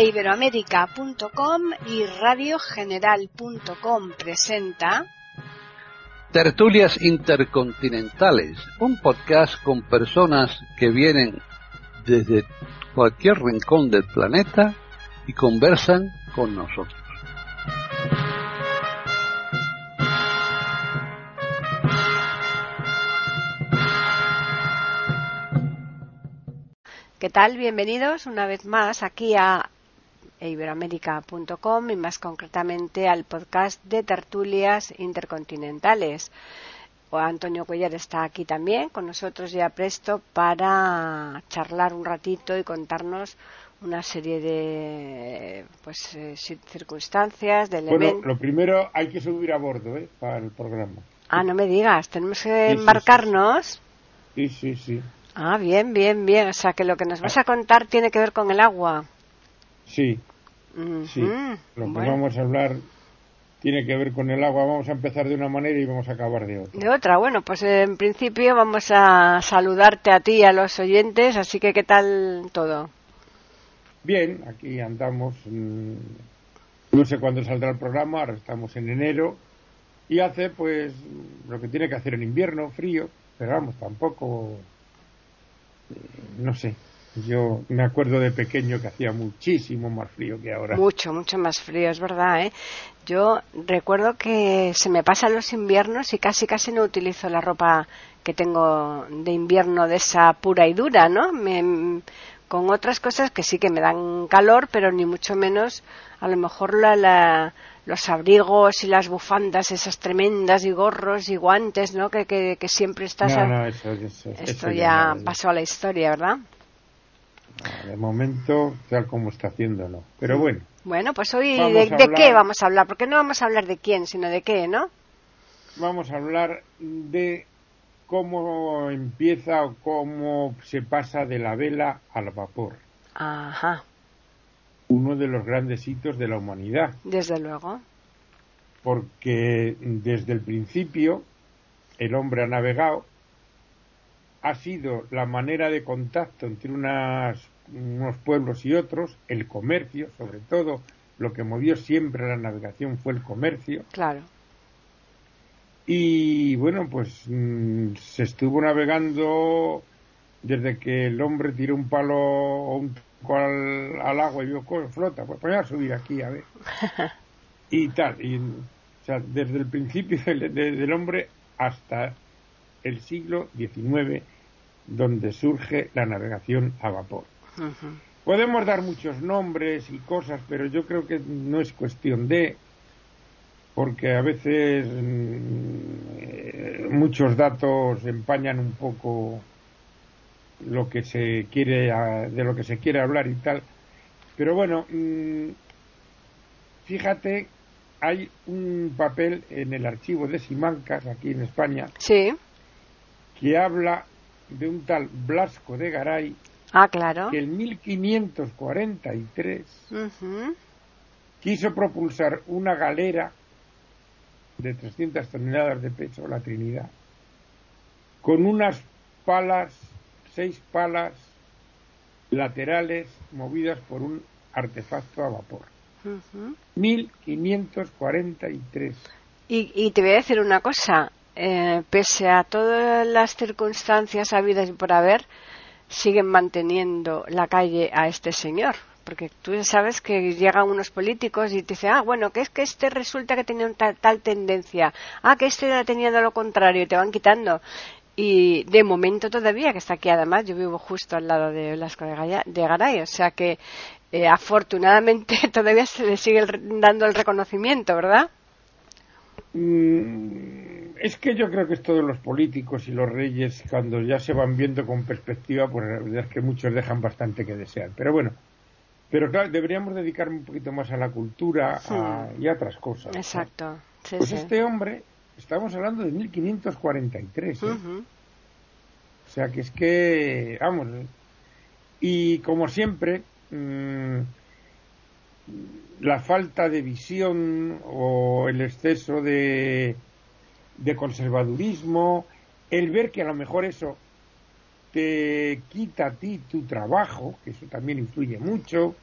Iberoamérica.com y radiogeneral.com presenta Tertulias Intercontinentales, un podcast con personas que vienen desde cualquier rincón del planeta y conversan con nosotros. ¿Qué tal? Bienvenidos una vez más aquí a iberoamérica.com y más concretamente al podcast de tertulias intercontinentales. Antonio Cuellar está aquí también con nosotros ya presto para charlar un ratito y contarnos una serie de pues eh, circunstancias, de elementos. Bueno, lo primero hay que subir a bordo ¿eh? para el programa. Ah, no me digas, tenemos que embarcarnos. Sí, sí, sí. Ah, bien, bien, bien. O sea, que lo que nos vas a contar tiene que ver con el agua. Sí, sí. Lo que vamos a hablar tiene que ver con el agua. Vamos a empezar de una manera y vamos a acabar de otra. De otra, bueno, pues en principio vamos a saludarte a ti y a los oyentes, así que ¿qué tal todo? Bien, aquí andamos. Mm, no sé cuándo saldrá el programa, ahora estamos en enero y hace pues lo que tiene que hacer en invierno, frío, pero vamos, tampoco, eh, no sé, yo me acuerdo de pequeño que hacía muchísimo más frío que ahora. Mucho, mucho más frío, es verdad, ¿eh? Yo recuerdo que se me pasan los inviernos y casi casi no utilizo la ropa que tengo de invierno de esa pura y dura, ¿no? Me, con otras cosas que sí que me dan calor, pero ni mucho menos a lo mejor la, los abrigos y las bufandas esas tremendas y gorros y guantes, ¿no? Que, que, siempre estás... No, no, eso, Esto ya pasó a la historia, ¿verdad? De momento, tal como está haciendo, no. Pero bueno. Bueno, pues hoy, de, qué vamos a hablar? Porque no vamos a hablar de quién, sino de qué, ¿no? Vamos a hablar de cómo empieza o cómo se pasa de la vela al vapor. Ajá. Uno de los grandes hitos de la humanidad. Desde luego. Porque desde el principio el hombre ha navegado ha sido la manera de contacto entre unas, unos pueblos y otros, el comercio, sobre todo, lo que movió siempre la navegación fue el comercio. Claro. Y bueno, pues mm, se estuvo navegando desde que el hombre tiró un palo o un al, al, agua y vio cosas, flota, pues voy a subir aquí a ver. y tal, y, o sea, desde el principio del, del hombre hasta el siglo XIX, donde surge la navegación a vapor. Podemos dar muchos nombres y cosas, pero yo creo que no es cuestión de, porque a veces mm, muchos datos empañan un poco lo que se quiere de lo que se quiere hablar y tal. Pero bueno, mm, fíjate hay un papel en el archivo de Simancas, aquí en España, sí que habla de un tal Blasco de Garay, ah, claro. que en 1543 quiso propulsar una galera de 300 toneladas de peso, la Trinidad, con unas palas, seis palas laterales movidas por un artefacto a vapor. 1543. Y, y te voy a decir una cosa, eh, pese a todas las circunstancias habidas y por haber, siguen manteniendo la calle a este señor. Porque tú sabes que llegan unos políticos y te dicen, ah, bueno, que es que este resulta que tenía tal, tal tendencia, ah, que este era teniendo lo contrario, y te van quitando. Y de momento todavía, que está aquí además, yo vivo justo al lado de Blasco de Garay, o sea que eh, afortunadamente todavía se le sigue dando el reconocimiento, ¿verdad? Mm, es que yo creo que es todos los políticos y los reyes, cuando ya se van viendo con perspectiva, pues la verdad es que muchos dejan bastante que desear. Pero bueno, pero claro, deberíamos dedicarme un poquito más a la cultura y a otras cosas. Exacto. pues este hombre, estamos hablando de 1543. ¿eh? O sea que es que, vamos, y como siempre, mm, la falta de visión o el exceso de, de conservadurismo, el ver que a lo mejor eso te quita a ti tu trabajo, que eso también influye mucho,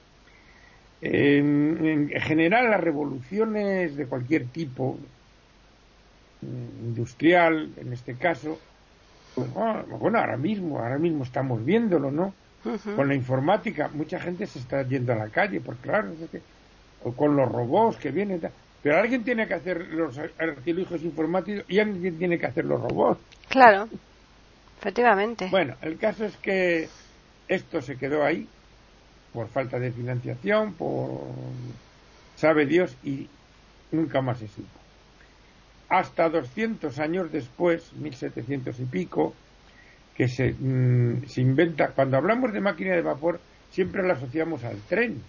En, general, las revoluciones de cualquier tipo, mm, industrial en este caso, pues, bueno, ahora mismo, ahora mismo estamos viéndolo, ¿no? Con la informática, mucha gente se está yendo a la calle, porque claro, o con los robots que vienen, pero alguien tiene que hacer los artilugios informáticos y alguien tiene que hacer los robots. Claro, efectivamente. Bueno, el caso es que esto se quedó ahí por falta de financiación, por sabe Dios y nunca más se supo. Hasta 200 años después, 1700 y pico, que se, mm, se inventa, cuando hablamos de máquina de vapor, siempre la asociamos al tren.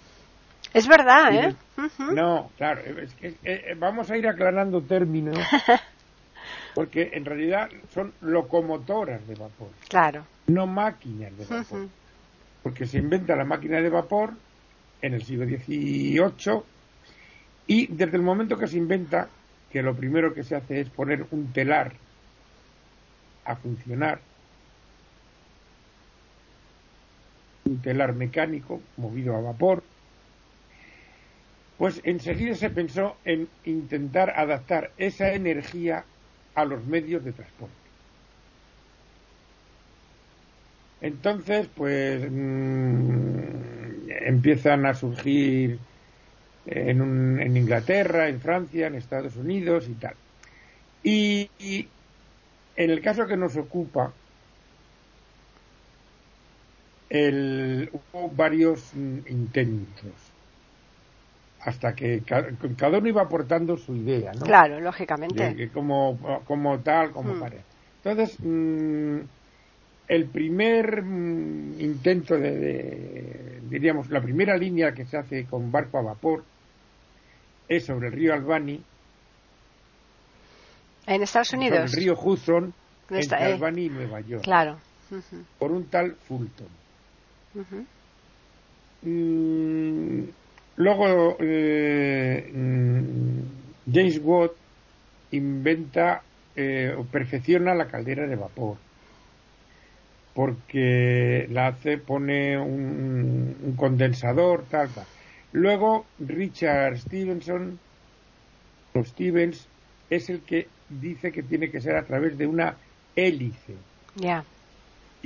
Es verdad, ¿eh? No, claro, es que, eh, eh, vamos a ir aclarando términos, porque en realidad son locomotoras de vapor. Claro. No máquinas de vapor porque se inventa la máquina de vapor en el siglo XVIII y desde el momento que se inventa, que lo primero que se hace es poner un telar a funcionar, un telar mecánico movido a vapor, pues enseguida se pensó en intentar adaptar esa energía a los medios de transporte. Entonces, pues mm, empiezan a surgir en, en, Inglaterra, en Francia, en Estados Unidos y tal. Y, en el caso que nos ocupa, hubo varios mm, intentos hasta que cada uno iba aportando su idea, ¿no? Claro, lógicamente. como, como tal, como mm. parece. Entonces, el primer mm, intento de, diríamos, la primera línea que se hace con barco a vapor es sobre el río Albany. En Estados Unidos. el río Hudson, entre eh, Albany y Nueva York. Claro. Por un tal Fulton. Mm, luego, eh, mm, James Watt inventa eh, o perfecciona la caldera de vapor porque la hace, pone un, condensador, tal, tal. Luego, Richard Stevenson, o Stevens, es el que dice que tiene que ser a través de una hélice. Ya.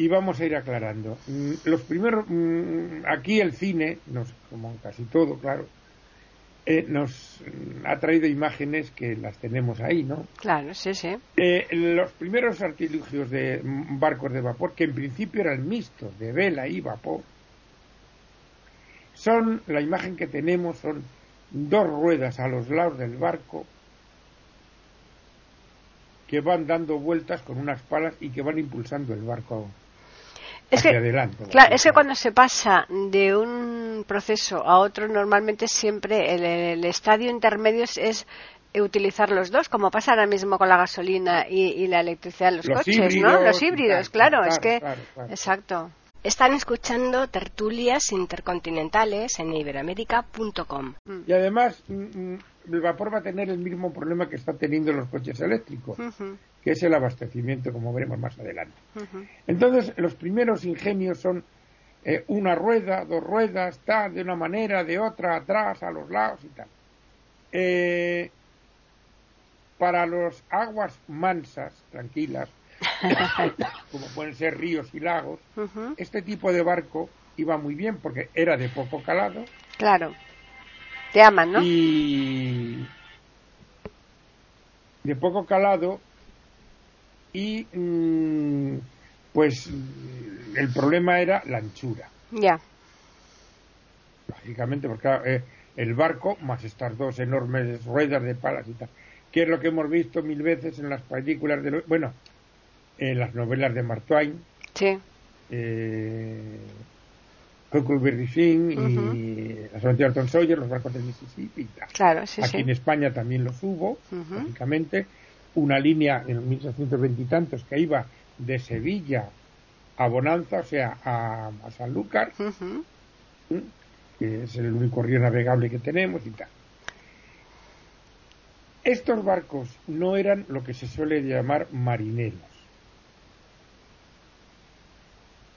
Y vamos a ir aclarando. Mm, los primeros, mm, aquí el cine, como casi todo, claro, eh, nos ha traído imágenes que las tenemos ahí, ¿no? Claro, sí, sí. Eh, los primeros artilugios de barcos de vapor, que en principio eran mixtos, de vela y vapor, son, la imagen que tenemos son dos ruedas a los lados del barco que van dando vueltas con unas palas y que van impulsando el barco es que, Claro, es que cuando se pasa de un proceso a otro, normalmente siempre el, estadio intermedio es, utilizar los dos, como pasa ahora mismo con la gasolina y, la electricidad en los, coches, ¿no? Los híbridos, claro, es que. Exacto. Están escuchando tertulias intercontinentales en iberoamérica.com. Y además, mm, mm, el vapor va a tener el mismo problema que están teniendo los coches eléctricos, que es el abastecimiento, como veremos más adelante. Entonces, los primeros ingenios son eh, una rueda, dos ruedas, tal, de una manera, de otra, atrás, a los lados y tal. Eh, para los aguas mansas, tranquilas, como pueden ser ríos y lagos, este tipo de barco iba muy bien porque era de poco calado. Claro. Te aman, ¿no? Y de poco calado y mm, pues el problema era la anchura. Ya. Lógicamente, porque eh, el barco, más estas dos enormes ruedas de palas y tal, que es lo que hemos visto mil veces en las películas de... bueno, en las novelas de Mark Twain. Sí. Eh, Huckleberry Finn y las aventuras de Tom Sawyer, los barcos del Mississippi y tal. Claro, sí, Aquí en España también los hubo, lógicamente una línea en 1820 y tantos que iba de Sevilla a Bonanza, o sea, a, San Sanlúcar, que es el único río navegable que tenemos y tal. Estos barcos no eran lo que se suele llamar marineros.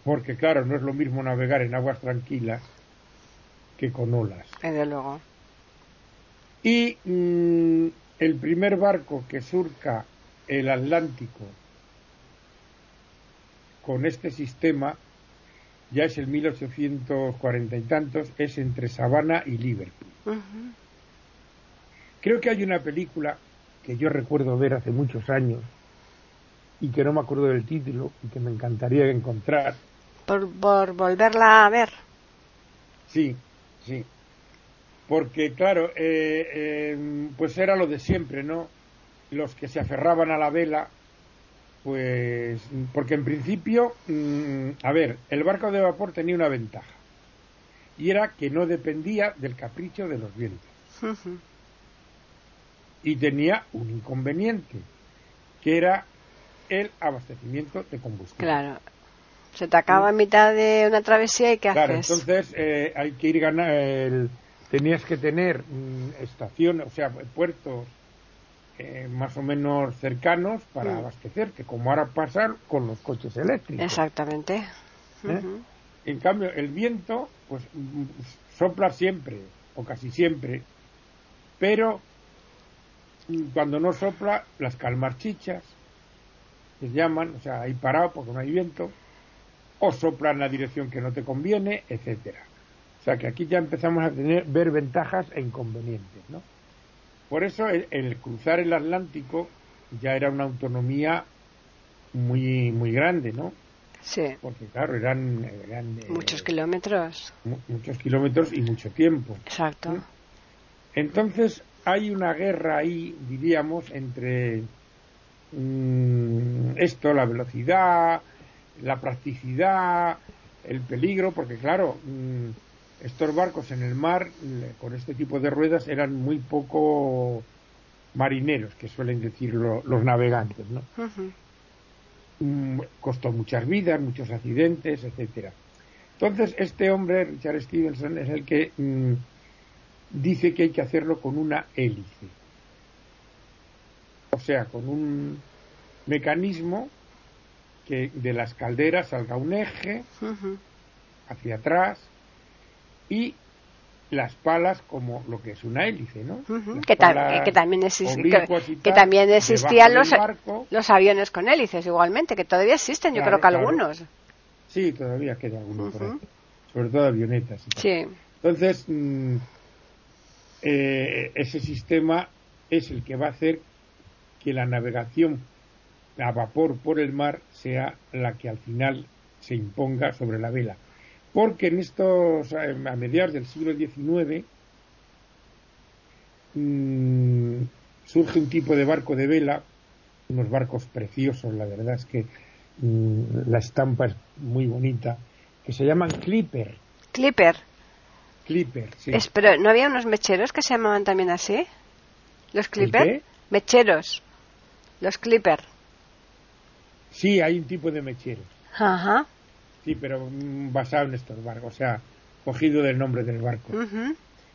Porque claro, no es lo mismo navegar en aguas tranquilas que con olas. Desde luego. Y mm, el primer barco que surca el Atlántico con este sistema ya es el 1840 y tantos, es entre Savannah y Liverpool. Creo que hay una película que yo recuerdo ver hace muchos años y que no me acuerdo del título y que me encantaría encontrar. Por, por volverla a ver. Sí, sí. Porque, claro, eh, eh, pues era lo de siempre, ¿no? Los que se aferraban a la vela, pues. Porque en principio, mm, a ver, el barco de vapor tenía una ventaja. Y era que no dependía del capricho de los vientos. Y tenía un inconveniente, que era el abastecimiento de combustible. Claro. Se te acaba en mitad de una travesía y ¿qué Claro, haces? entonces eh, hay que ir ganando, tenías que tener mm, estaciones, o sea, puertos eh, más o menos cercanos para Mm. abastecerte, como ahora pasa con los coches eléctricos. Exactamente. ¿eh? En cambio, el viento, pues mm, sopla siempre, o casi siempre, pero mm, cuando no sopla, las calmarchichas, se llaman, o sea, hay parado porque no hay viento, o sopla en la dirección que no te conviene, etcétera. O sea que aquí ya empezamos a tener, ver ventajas e inconvenientes, ¿no? Por eso el, el cruzar el Atlántico ya era una autonomía muy muy grande, ¿no? Sí. Porque claro, eran, eran, eh, Muchos kilómetros. mu- muchos kilómetros y mucho tiempo. Exacto. Entonces hay una guerra ahí, diríamos, entre mm, esto, la velocidad, la practicidad, el peligro, porque claro, mm, estos barcos en el mar con este tipo de ruedas eran muy poco marineros, que suelen decir lo- los navegantes, ¿no? Mm, costó muchas vidas, muchos accidentes, etcétera. Entonces, este hombre, Richard Stevenson, es el que mm, dice que hay que hacerlo con una hélice. O sea, con un mecanismo que de las calderas salga un eje hacia atrás y las palas como lo que es una hélice, ¿no? Que, tam- palas que también existe, que, también existían los, los aviones con hélices igualmente, que todavía existen, yo creo que claro. algunos. Sí, todavía queda alguno por ahí. Ujú. Sobre todo avionetas. y. Sí. Entonces, mm, eh, ese sistema es el que va a hacer que la navegación a vapor por el mar sea la que al final se imponga sobre la vela. Porque en estos, eh, a mediados del siglo XIX, mm, surge un tipo de barco de vela, unos barcos preciosos, la verdad es que mm, la estampa es muy bonita, que se llaman Clipper. Clipper. Clipper, sí. Es- pero ¿no había unos mecheros que se llamaban también así? ¿Los Clipper? Mecheros. Los Clipper. Sí, hay un tipo de mechero. Ajá. Sí, pero mm, basado en estos barcos, o sea, cogido del nombre del barco.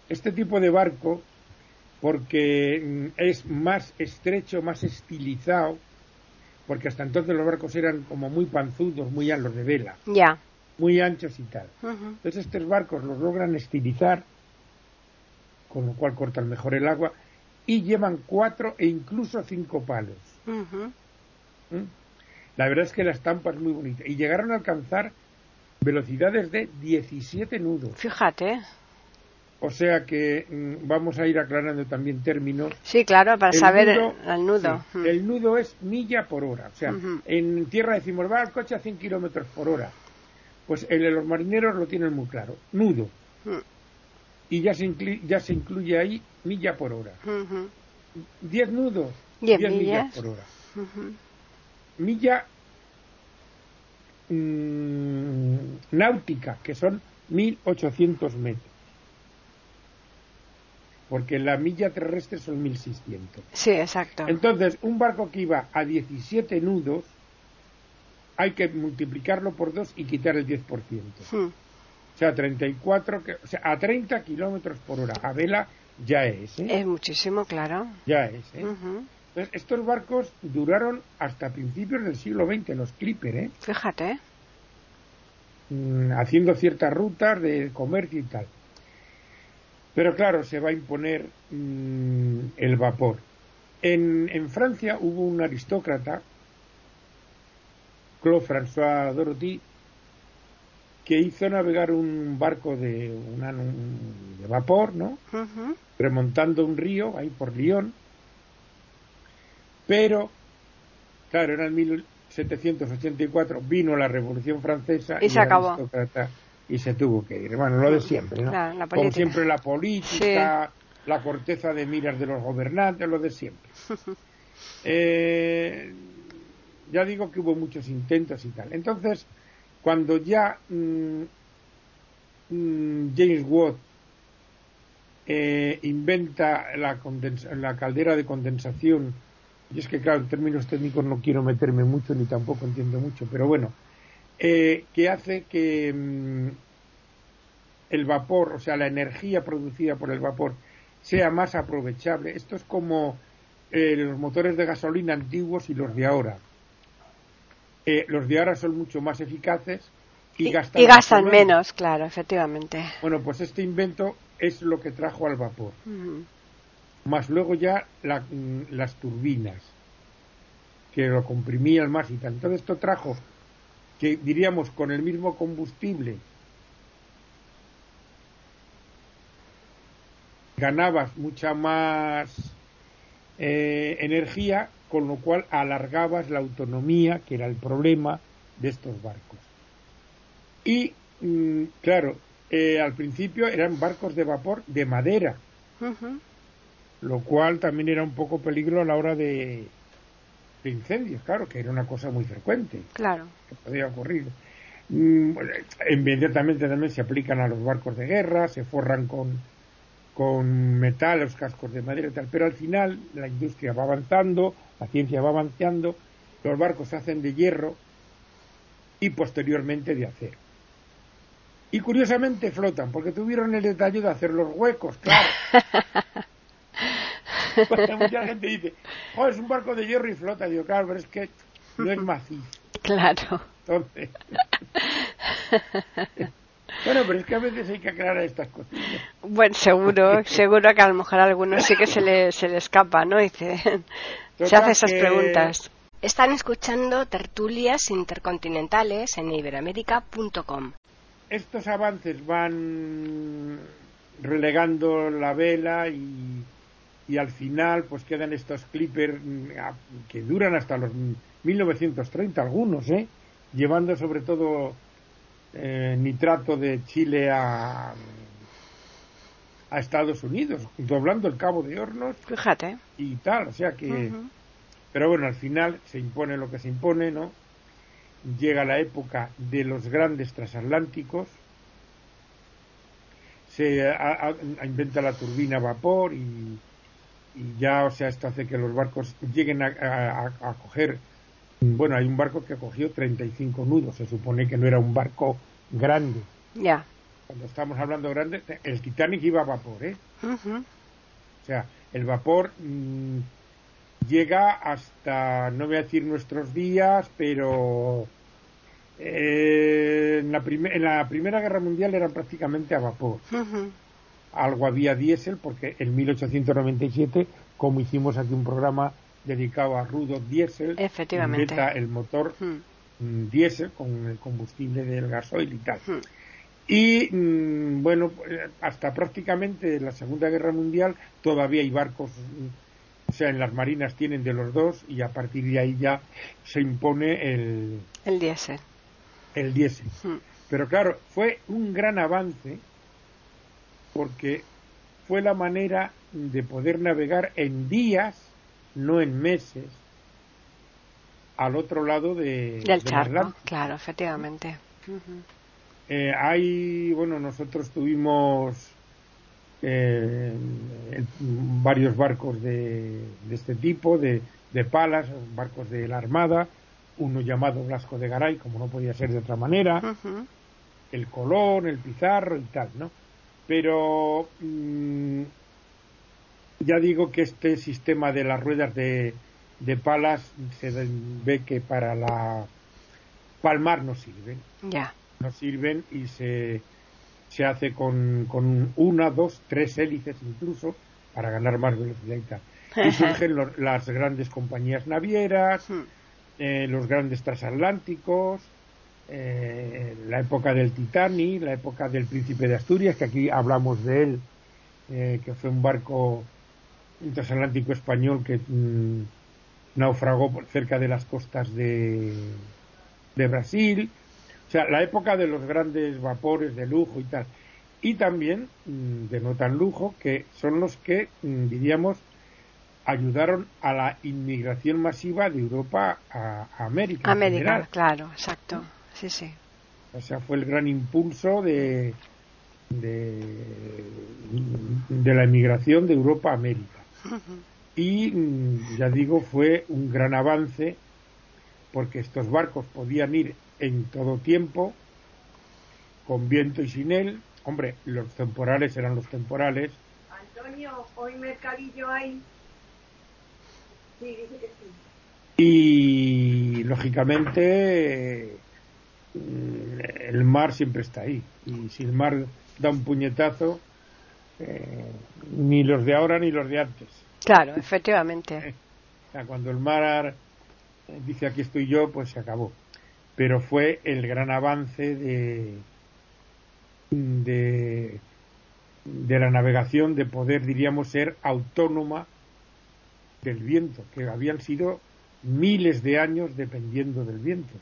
Este tipo de barco, porque mm, es más estrecho, más estilizado, porque hasta entonces los barcos eran como muy panzudos, muy a los de vela, Ya. muy anchos y tal. Entonces estos barcos los logran estilizar, con lo cual cortan mejor el agua, y llevan cuatro e incluso cinco palos. ¿Mm? La verdad es que la estampa es muy bonita. Y llegaron a alcanzar velocidades de 17 nudos. Fíjate. O sea que mm, vamos a ir aclarando también términos. Sí, claro, para El saber nudo- el nudo. sí, Mm. el nudo es milla por hora. O sea, en tierra decimos, va el coche a 100 kilómetros por hora. Pues el de los marineros lo tienen muy claro. Nudo. Mm. Y ya se, incli- ya se incluye ahí milla por hora. Ujú. 10 nudos. Diez 10 millas millas. por hora. Milla mm, náutica, que son 1800 metros. Porque la milla terrestre son 1600. Sí, exacto. Entonces, un barco que iba a 17 nudos, hay que multiplicarlo por dos y quitar el 10%. Mm. O sea, 34, que- o sea, a 30 kilómetros por hora. A vela ya es, ¿eh? Es muchísimo, claro. Ya es, ¿eh? Entonces, estos barcos duraron hasta principios del siglo XX, los Clipper, ¿eh? Fíjate. Mm, haciendo ciertas rutas de comercio y tal. Pero claro, se va a imponer mm, el vapor. En, en, Francia hubo un aristócrata, Claude François Dorothy, que hizo navegar un barco de, una, de vapor, ¿no? Remontando un río ahí por Lyon. Pero, claro, era en 1784, vino la Revolución Francesa y, se acabó. Y se tuvo que ir. Bueno, lo de siempre, ¿no? Como siempre la política, la corteza de miras de los gobernantes, lo de siempre. eh, ya digo que hubo muchos intentos y tal. Entonces, cuando ya mm, mm, James Watt eh, inventa la, la caldera de condensación y es que, claro, en términos técnicos no quiero meterme mucho ni tampoco entiendo mucho, pero bueno, eh, que hace que mm, el vapor, o sea, la energía producida por el vapor, sea más aprovechable. Esto es como eh, los motores de gasolina antiguos y los de ahora. Eh, los de ahora son mucho más eficaces y, gastan, y gastan menos. claro, efectivamente. Bueno, pues este invento es lo que trajo al vapor más luego ya mm, las turbinas, que lo comprimían más y tal. Entonces esto trajo que diríamos con el mismo combustible ganabas mucha más eh, energía, con lo cual alargabas la autonomía, que era el problema de estos barcos. Y, mm, claro, eh, al principio eran barcos de vapor de madera lo cual también era un poco peligro a la hora de, incendios, claro, que era una cosa muy frecuente. Claro. Que podía ocurrir. Mm, inmediatamente también se aplican a los barcos de guerra, se forran con, con metal, los cascos de madera y tal, pero al final la industria va avanzando, la ciencia va avanzando, los barcos se hacen de hierro y posteriormente de acero. Y curiosamente flotan, porque tuvieron el detalle de hacer los huecos, claro. mucha gente dice, oh, es un barco de hierro y flota. Digo, claro, pero es que no es macizo. Claro. Entonces. bueno, pero es que a veces hay que aclarar estas cosas. Bueno, seguro, seguro que a lo mejor a algunos sí que se le, se le escapa, ¿no? Y se, se hace esas preguntas. Están escuchando tertulias intercontinentales en iberoamérica.com. Estos avances van relegando la vela y y al final pues quedan estos clippers mm, que duran hasta los 1930 algunos, ¿eh? llevando sobre todo eh, nitrato de Chile a, a Estados Unidos, doblando el cabo de hornos. Fíjate. Y tal, o sea que... Pero bueno, al final se impone lo que se impone, ¿no? Llega la época de los grandes transatlánticos, se inventa la turbina a vapor y y ya, o sea, esto hace que los barcos lleguen a, coger. Bueno, hay un barco que cogió 35 nudos, se supone que no era un barco grande. Ya. Cuando estamos hablando grande, el Titanic iba a vapor, ¿eh? O sea, el vapor mm, llega hasta, no voy a decir nuestros días, pero eh, en, la en, la Primera Guerra Mundial eran prácticamente a vapor algo había diésel, porque en 1897, como hicimos aquí un programa dedicado a rudo diésel, Efectivamente. el motor hmm. mm, diésel con el combustible del gasoil y tal. Hmm. Y mm, bueno, hasta prácticamente la Segunda Guerra Mundial todavía hay barcos, o sea, en las marinas tienen de los dos y a partir de ahí ya se impone el... El diésel. El diésel. Hmm. Pero claro, fue un gran avance porque fue la manera de poder navegar en días, no en meses, al otro lado de, del charco. Claro, efectivamente. Eh, hay, bueno, nosotros tuvimos eh, varios barcos de, este tipo, de, de, palas, barcos de la Armada, uno llamado Blasco de Garay, como no podía ser de otra manera, el Colón, el Pizarro y tal, ¿no? Pero mm, ya digo que este sistema de las ruedas de, palas se ve que para la palmar no sirven. Ya. No sirven y se se hace con, con una, dos, tres hélices incluso para ganar más velocidad y tal. Y surgen las grandes compañías navieras, Hmm. eh, los grandes transatlánticos, eh, la época del Titanic, la época del Príncipe de Asturias, que aquí hablamos de él, eh, que fue un barco transatlántico español que mm, naufragó por cerca de las costas de, de Brasil. O sea, la época de los grandes vapores de lujo y tal. Y también mm, de no tan lujo, que son los que, mm, diríamos, ayudaron a la inmigración masiva de Europa a, a América. América, claro, exacto. Sí, sí. O sea, fue el gran impulso de, de, de la inmigración de Europa a América. Y mm, ya digo, fue un gran avance porque estos barcos podían ir en todo tiempo, con viento y sin él. Hombre, los temporales eran los temporales, Antonio, hoy mercadillo hay. Sí, dice que sí. y lógicamente el mar siempre está ahí. Y si el mar da un puñetazo eh, ni los de ahora ni los de antes. Claro, efectivamente. o sea cuando el mar eh, dice aquí estoy yo pues se acabó. Pero fue el gran avance de de de la navegación de poder diríamos ser autónoma del viento que habían sido miles de años dependiendo del viento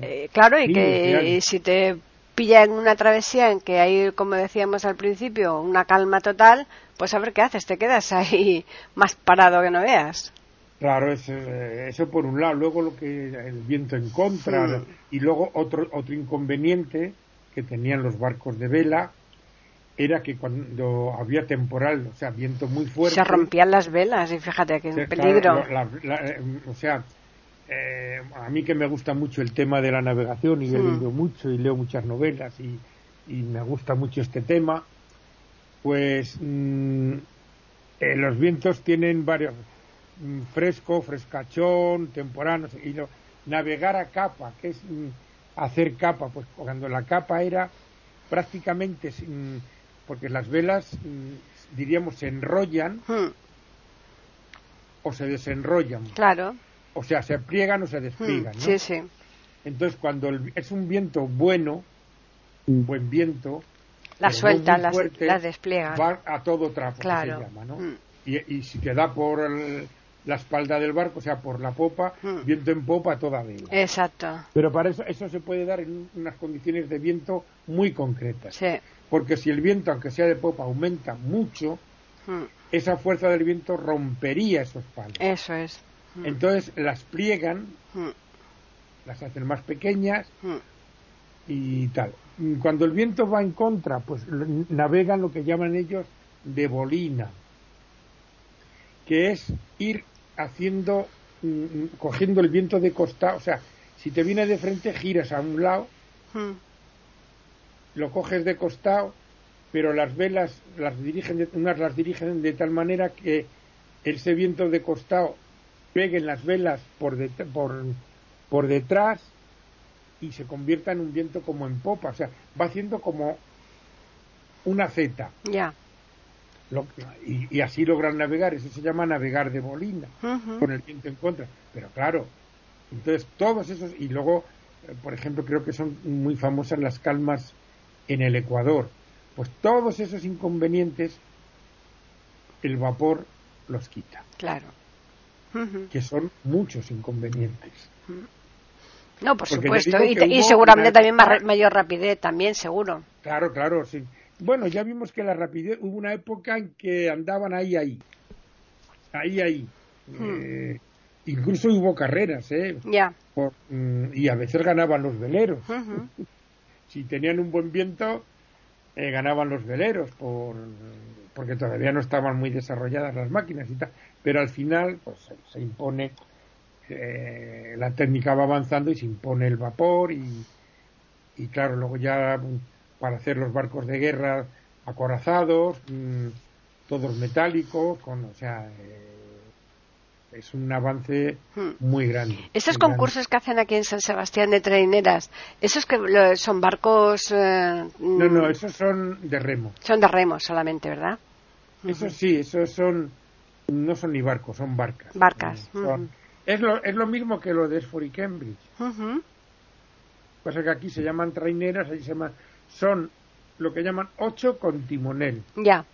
Eh, claro, y que si te pilla en una travesía en que hay, como decíamos al principio, una calma total, pues a ver qué haces, te quedas ahí más parado que no veas. Claro, eso, eh, eso por un lado. Luego lo que el viento en contra y luego otro otro inconveniente que tenían los barcos de vela era que cuando había temporal, o sea, viento muy fuerte, Se rompían las velas y fíjate un peligro. claro, la- la- eh, o sea, eh, a mí que me gusta mucho el tema de la navegación y he leído mucho y leo muchas novelas y, y me gusta mucho este tema, pues mm, eh, los vientos tienen varios mm, fresco, frescachón, temporano y lo- navegar a capa, que es mm, hacer capa, pues cuando la capa era prácticamente sin- porque las velas diríamos se enrollan Hmm, o se desenrollan, claro. O sea, se pliegan o se Hmm, despliegan, ¿no? Sí, sí. Entonces, cuando el- es un viento bueno, un buen viento, Las sueltan, las, las despliegan. va a todo trapo, Claro. se llama, ¿no? Hmm. Y, y si te da por el- la espalda del barco, o sea, por la popa, Hmm. viento en popa toda vela. Exacto. Pero para eso, eso se puede dar en unas condiciones de viento muy concretas. Sí. Porque si el viento, aunque sea de popa, aumenta mucho, esa fuerza del viento rompería esos palos. Eso es. Hmm, Entonces las pliegan, hmm, las hacen más pequeñas hmm. y tal. Cuando el viento va en contra, pues navegan lo que llaman ellos de bolina, que es ir haciendo, mm, cogiendo el viento de costado, o sea, si te viene de frente giras a un lado, lo coges de costado, pero las velas las dirigen, de- unas las dirigen de tal manera que ese viento de costado pegue en las velas por, det- por, por detrás y se convierta en un viento como en popa, o sea, va haciendo como una Z. Ya. Lo- y, y así logran navegar, eso se llama navegar de bolina, Ujú. con el viento en contra. Pero claro, entonces todos esos, y luego, eh, por ejemplo, creo que son muy famosas las calmas en el Ecuador. Pues todos esos inconvenientes, el vapor los quita, Claro. Que son muchos inconvenientes. No, por Porque supuesto. Y, seguramente una también más mayor rapidez, también, seguro. Claro, claro, sí. Bueno, ya vimos que la rapidez, hubo una época en que andaban ahí, ahí. Ahí, ahí. Eh, incluso hubo carreras, ¿eh? Ya. Por- mm, y a veces ganaban los veleros. Si tenían un buen viento, eh, ganaban los veleros, por, porque todavía no estaban muy desarrolladas las máquinas y tal. Pero al final, pues se, impone, eh, la técnica va avanzando y se impone el vapor y, y claro, luego ya mm, para hacer los barcos de guerra acorazados, mm, todos metálicos, con, o sea, eh, es un avance Hmm. muy grande. Estos muy grande. concursos que hacen aquí en San Sebastián de traineras, esos que son barcos, eh, No, mm, no, esos son de remo. son de remos solamente, ¿verdad? Esos sí, esos son, no son ni barcos, son barcas. Barcas, Eh, son- es, lo, es lo mismo que lo de Esford y Cambridge. Ujú. Pasa que aquí se llaman traineras, allí se llaman, son lo que llaman ocho con timonel. Ya,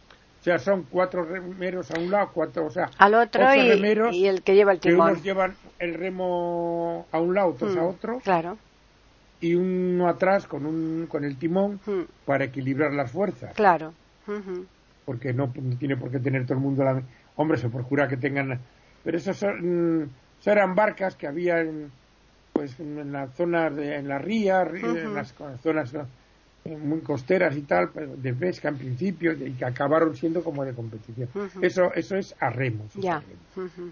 O sea, son cuatro remeros a un lado, cuatro, o sea, al otro ocho y, remeros y el que lleva el que timón. unos llevan el remo a un lado, otros a Mm, otro, Claro. y uno atrás con, un, con el timón Mm, para equilibrar las fuerzas. Claro. Porque no tiene por qué tener todo el mundo la hombre se procura que tengan pero esos son mm, eran barcas que había en, pues en las zonas de, en la ría en las zonas muy costeras y tal pero de pesca en principio y que acabaron siendo como de competición eso eso es a remos Ya. remos. Ujú.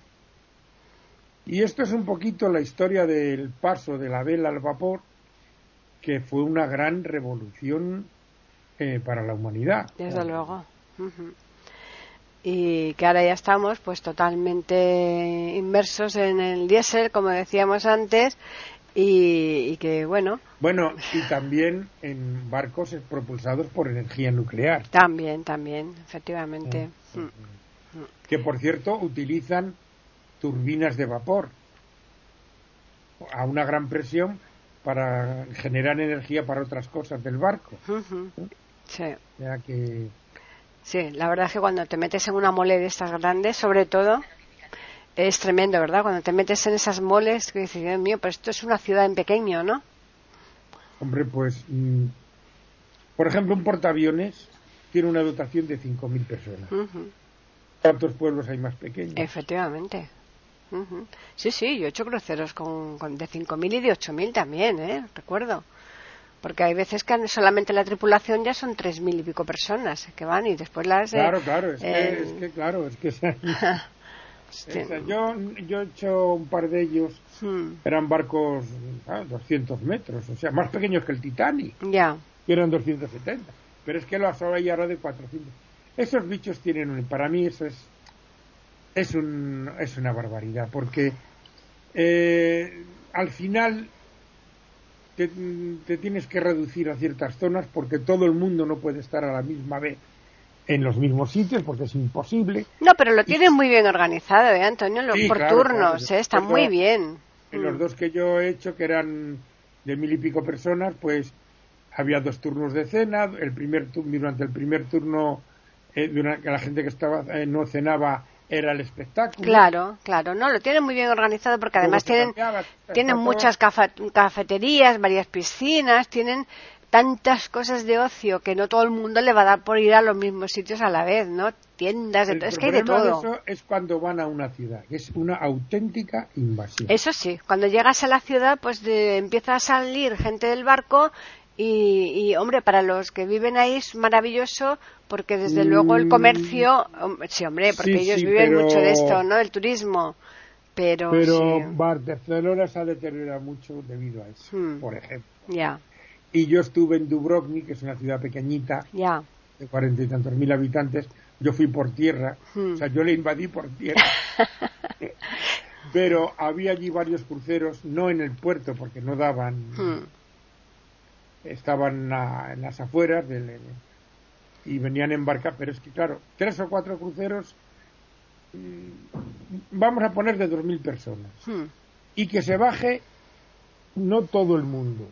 y esto es un poquito la historia del paso de la vela al vapor que fue una gran revolución eh, para la humanidad Desde luego. Y que ahora ya estamos pues totalmente inmersos en el diésel, como decíamos antes, y, y que bueno, Bueno, y también en barcos propulsados por energía nuclear, también, también, efectivamente. Mm. que por cierto utilizan turbinas de vapor a una gran presión para generar energía para otras cosas del barco. Sí. Que Sí, la verdad es que cuando te metes en una mole de estas grandes, sobre todo, es tremendo, ¿verdad? Cuando te metes en esas moles, que dices, Dios mío, pero esto es una ciudad en pequeño, ¿no? Hombre, pues, mm, por ejemplo, un portaaviones tiene una dotación de 5.000 personas. Ujú. ¿Cuántos pueblos hay más pequeños? Efectivamente. Sí, sí, yo he hecho cruceros con, con de 5.000 y de 8.000 también, ¿eh? Recuerdo. Porque hay veces que solamente la tripulación ya son 3.000 y pico personas que van y después las... eh, Claro, claro, es, eh, que, es que, claro, es que esa- yo, yo he hecho un par de ellos, Mm, eran barcos ah, 200 metros, o sea, más pequeños que el Titanic, Ya, que eran 270, pero es que los hay ahora de 400. Esos bichos tienen, un- para mí eso es, es, un, es una barbaridad, porque eh, al final te, te tienes que reducir a ciertas zonas porque todo el mundo no puede estar a la misma vez en los mismos sitios porque es imposible. No, pero lo tienen muy bien organizado, ¿eh, Antonio? Lo- Sí, por claro, turnos, claro. ¿eh? Está muy bien. En Mm. los dos que yo he hecho, que eran de mil y pico personas, pues había dos turnos de cena. El primer durante el primer turno, eh, durante, la gente que estaba eh, no cenaba era el espectáculo. Claro, claro. No, lo tienen muy bien organizado porque además tienen, cambiaba, tienen muchas cafeterías, varias piscinas, tienen tantas cosas de ocio que no todo el mundo le va a dar por ir a los mismos sitios a la vez, ¿no? Tiendas, de todo. Es que hay de todo. eso es cuando van a una ciudad, que es una auténtica invasión. Eso sí, cuando llegas a la ciudad, pues de- empieza a salir gente del barco y, y, hombre, para los que viven ahí es maravilloso porque desde luego el Mm. comercio, sí, hombre, porque Sí, ellos sí, viven pero- mucho de esto, ¿no? El turismo. Pero, Pero sí, Barcelona se ha deteriorado mucho debido a eso, Hmm. por ejemplo. ya, Y yo estuve en Dubrovnik, que es una ciudad pequeñita, de cuarenta y tantos mil habitantes, yo fui por tierra, Hmm. o sea, yo le invadí por tierra. Pero había allí varios cruceros, no en el puerto, porque no daban, Hmm. estaban a- en las afueras del, y venían en barca, pero es que claro, tres o cuatro cruceros, mm, vamos a poner de dos mil personas, Hmm. y que se baje no todo el mundo,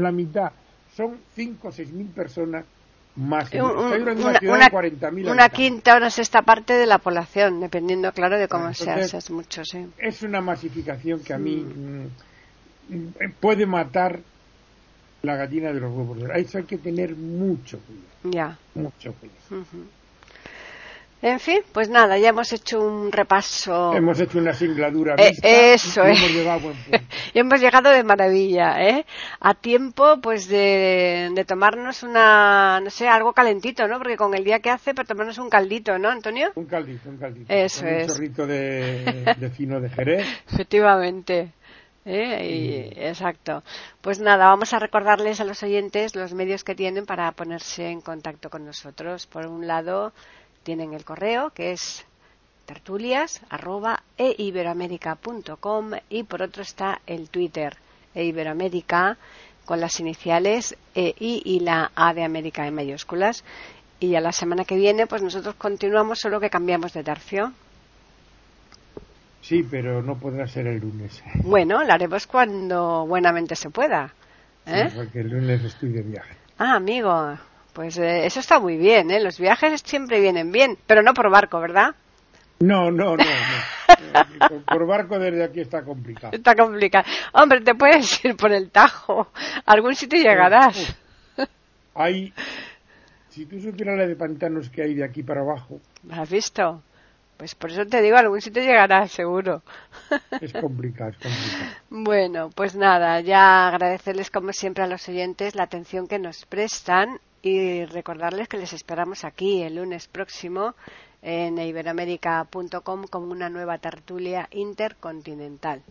la mitad, son cinco o seis mil personas más. Un- una, una, una- de 40.000 una quinta o una sexta parte de la población, dependiendo, claro, de cómo entonces- si es mucho, sí. es una masificación que a mí mm, mm, puede matar la gallina de los huevos Eso hay que tener mucho cuidado, Ya. mucho cuidado. En fin, pues nada, ya hemos hecho un repaso. Hemos hecho una singladura Eh, eso y es. hemos llegado buen. Y hemos llegado de maravilla, ¿eh? A tiempo, pues, de, de tomarnos una, no sé, algo calentito, ¿no? Porque con el día que hace, para tomarnos un caldito, ¿no, Antonio? Un caldito, un caldito. Eso con es. Un chorrito de, de fino de Jerez. Efectivamente. ¿eh? Y- exacto. Pues nada, vamos a recordarles a los oyentes los medios que tienen para ponerse en contacto con nosotros. Por un lado, tienen el correo, que es tertulias arroba eiberoamerica.com y por otro está el Twitter eiberoamérica con las iniciales E, I y la A de América en mayúsculas. Y a la semana que viene, pues nosotros continuamos, solo que cambiamos de tercio. Sí, pero no podrá ser el lunes. Bueno, lo haremos cuando buenamente se pueda. ¿eh? Sí, porque el lunes estoy de viaje. Ah, amigo, pues eh, eso está muy bien, ¿eh? Los viajes siempre vienen bien, pero no por barco, ¿verdad? No, no, no. no. Por- por barco desde aquí está complicado. Está complicado. Hombre, te puedes ir por el Tajo. A algún sitio llegarás. Hay, si tú supieras la de pantanos que hay de aquí para abajo, ¿Has visto? Pues por eso te digo, a algún sitio llegarás, seguro. es complicado, es complicado. Bueno, pues nada, ya agradecerles como siempre a los oyentes la atención que nos prestan y recordarles que les esperamos aquí el lunes próximo en iberoamérica.com como una nueva tertulia intercontinental.